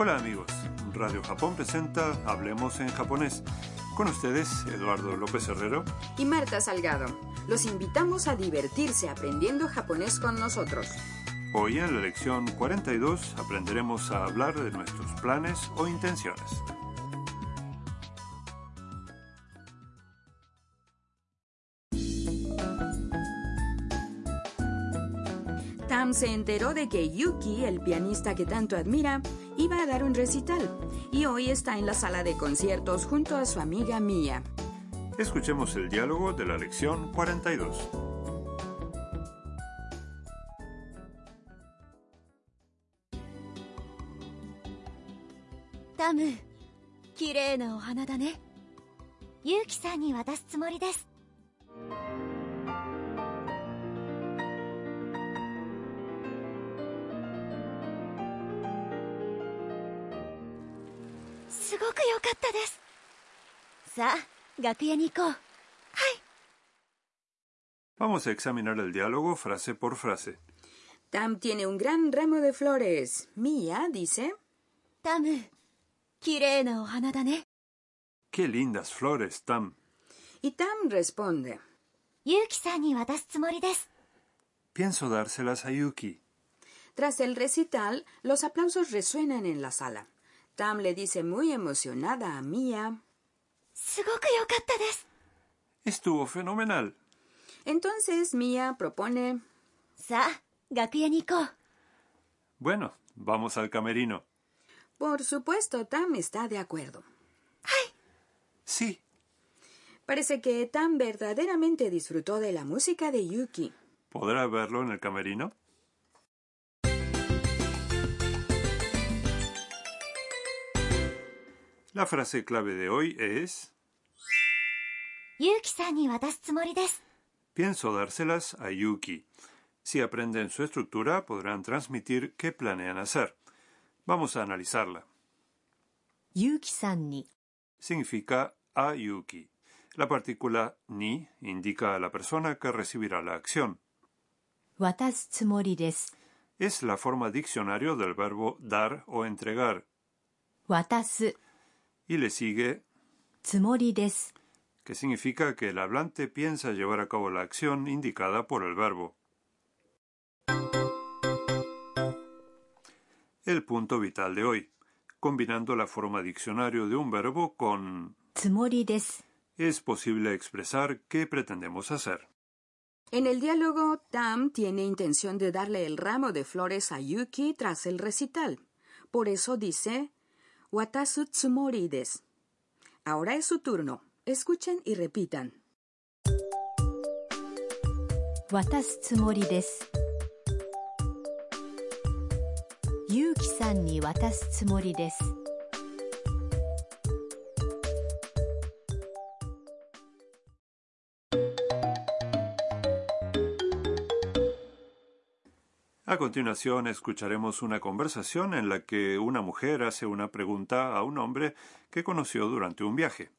Hola amigos, Radio Japón presenta Hablemos en japonés. Con ustedes, Eduardo López Herrero. y Marta Salgado. Los invitamos a divertirse aprendiendo japonés con nosotros. Hoy en la lección 42 aprenderemos a hablar de nuestros planes o intenciones. Tam se enteró de que Yuki, el pianista que tanto admira, iba a dar un recital y hoy está en la sala de conciertos junto a su amiga Mia. Escuchemos el diálogo de la lección 42. タム綺麗なお花だねユウキさんに渡すつもりです ごく良かったですさあ楽屋に行こう Vamos a examinar el diálogo frase por frase. Tam tiene un gran ramo de flores. Mia dice, タム綺麗なお花だね ¡Qué lindas flores, Tam! y Tam responde. ユウキさんに渡すつもりです Pienso dárselas a Yuki. Tras el recital, los aplausos resuenan en la sala. Tam le dice muy emocionada a Mia. Estuvo fenomenal. Entonces Mia propone. Bueno, vamos al camerino. Por supuesto, Tam está de acuerdo. Sí, Parece que Tam verdaderamente disfrutó de la música de Yuki. ¿podrá verlo en el camerino? La frase clave de hoy es... Pienso dárselas a Yuki. Si aprenden su estructura, podrán transmitir qué planean hacer. Vamos a analizarla. Yuki-san ni significa a Yuki. La partícula ni indica a la persona que recibirá la acción. Es la forma diccionario del verbo dar o entregar. Watasu y le sigue des, que significa que el hablante piensa llevar a cabo la acción indicada por el verbo. El punto vital de hoy, combinando la forma diccionario de un verbo con es posible expresar qué pretendemos hacer. En el diálogo, Tam tiene intención de darle el ramo de flores a Yuki tras el recital. Por eso dice Watasu tsumori desu. Ahora es su turno. Escuchen y repitan. 渡すつもりですユウ A continuación escucharemos una conversación en la que una mujer hace una pregunta a un hombre que conoció durante un viaje.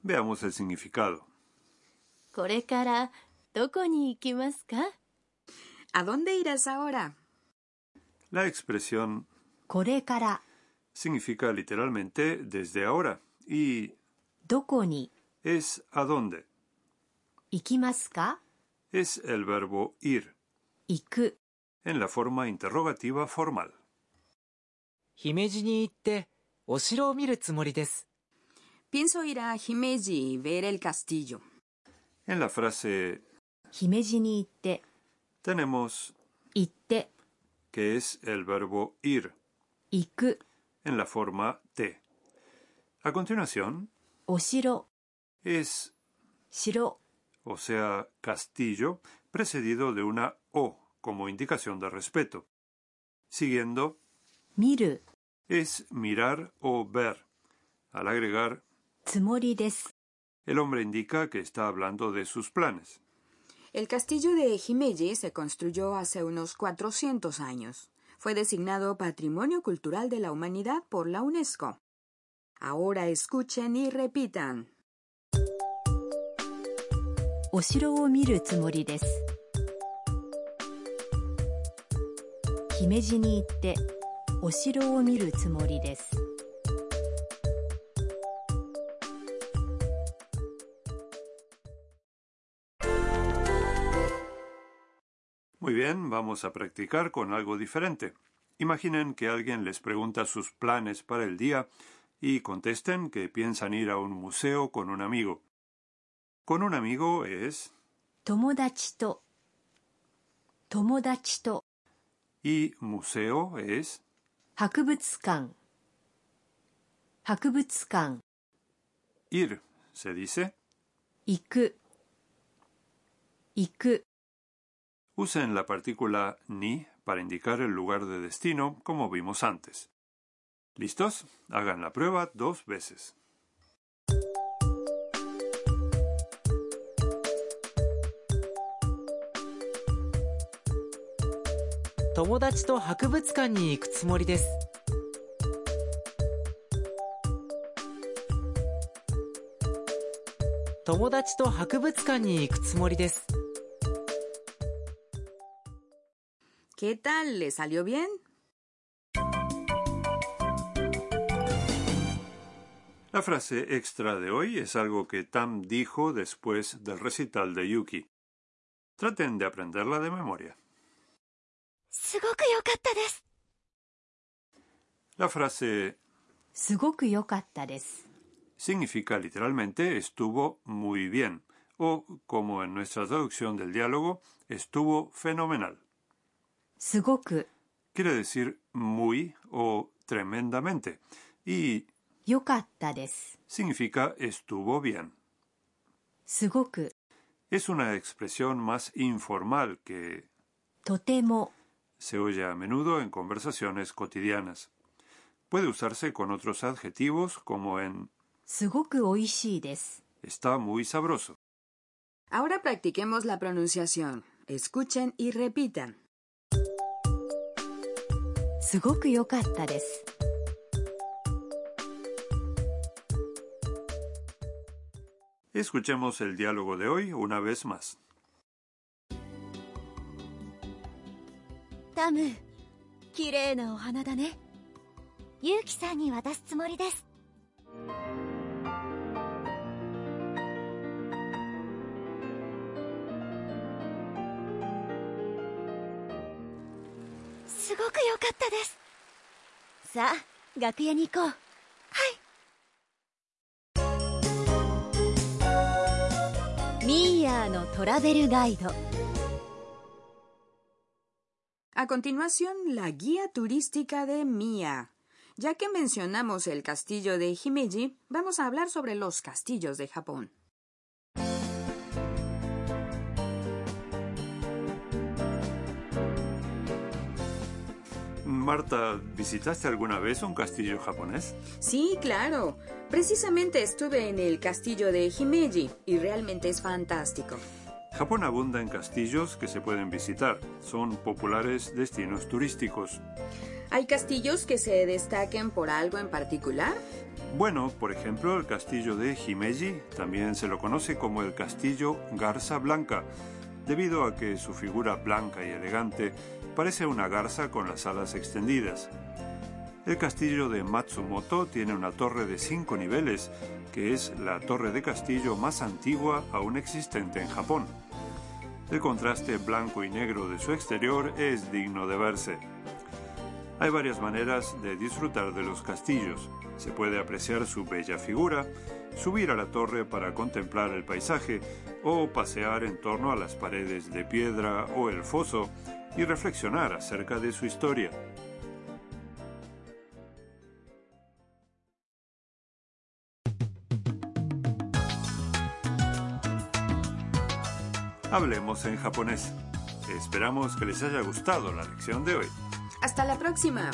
Veamos el significado. ¿A dónde irás ahora? La expresión これから significa literalmente desde ahora y どこに es a dónde. 行きますか Es el verbo ir 行く en la forma interrogativa formal. 姫路に行ってお城を見るつもりです。 Pienso ir a Himeji y ver el castillo. En la frase 姫路に行って tenemos 行って que es el verbo ir. Iku. En la forma te. A continuación, oshiro es shiro, o sea, castillo, precedido de una o como indicación de respeto. Siguiendo, miru es mirar o ver. Al agregar tsumori el hombre indica que está hablando de sus planes. El castillo de Jimelle se construyó hace unos 400 años. Fue designado Patrimonio Cultural de la Humanidad por la UNESCO. Ahora escuchen y repitan. Oshiro bien, vamos a practicar con algo diferente. Imaginen que alguien les pregunta sus planes para el día y contesten que piensan ir a un museo con un amigo. Con un amigo es tomodachi to. Y museo es hakubutsukan. Hakubutsukan. Ir se dice iku. Iku. Usen la partícula ni para indicar el lugar de destino, como vimos antes. ¿Listos? Hagan la prueba dos veces. 友達 ¿Qué tal? ¿Le salió bien? La frase extra de hoy es algo que Tam dijo después del recital de Yuki. Traten de aprenderla de memoria. La frase significa literalmente estuvo muy bien o, como en nuestra traducción del diálogo, estuvo fenomenal. すごく Quiere decir muy o tremendamente y 良かったです significa estuvo bien. すごく Es una expresión más informal que とても se oye a menudo en conversaciones cotidianas. Puede usarse con otros adjetivos como en すごく美味しいです está muy sabroso. Ahora practiquemos la pronunciación. Escuchen y repitan. すごく良かったです Escuchemos el diálogo de hoy una vez más. タム綺麗なお花だねユウキさんに渡すつもりです く良かったですさあ楽屋に行こうはいミーヤーのトラベルガイド A continuación, la guía turística de Mia. Ya que mencionamos el castillo de Himeji, vamos a hablar sobre los castillos de Japón. Marta, ¿visitaste alguna vez un castillo japonés? Sí, claro. Precisamente estuve en el castillo de Himeji y realmente es fantástico. Japón abunda en castillos que se pueden visitar. Son populares destinos turísticos. ¿Hay castillos que se destaquen por algo en particular? Bueno, por ejemplo, el castillo de Himeji también se lo conoce como el castillo Garza Blanca, debido a que su figura blanca y elegante parece una garza con las alas extendidas. El castillo de Matsumoto tiene una torre de cinco niveles, que es la torre de castillo más antigua aún existente en Japón. El contraste blanco y negro de su exterior es digno de verse. Hay varias maneras de disfrutar de los castillos. Se puede apreciar su bella figura, subir a la torre para contemplar el paisaje o pasear en torno a las paredes de piedra o el foso y reflexionar acerca de su historia. Hablemos en japonés. Esperamos que les haya gustado la lección de hoy. Hasta la próxima.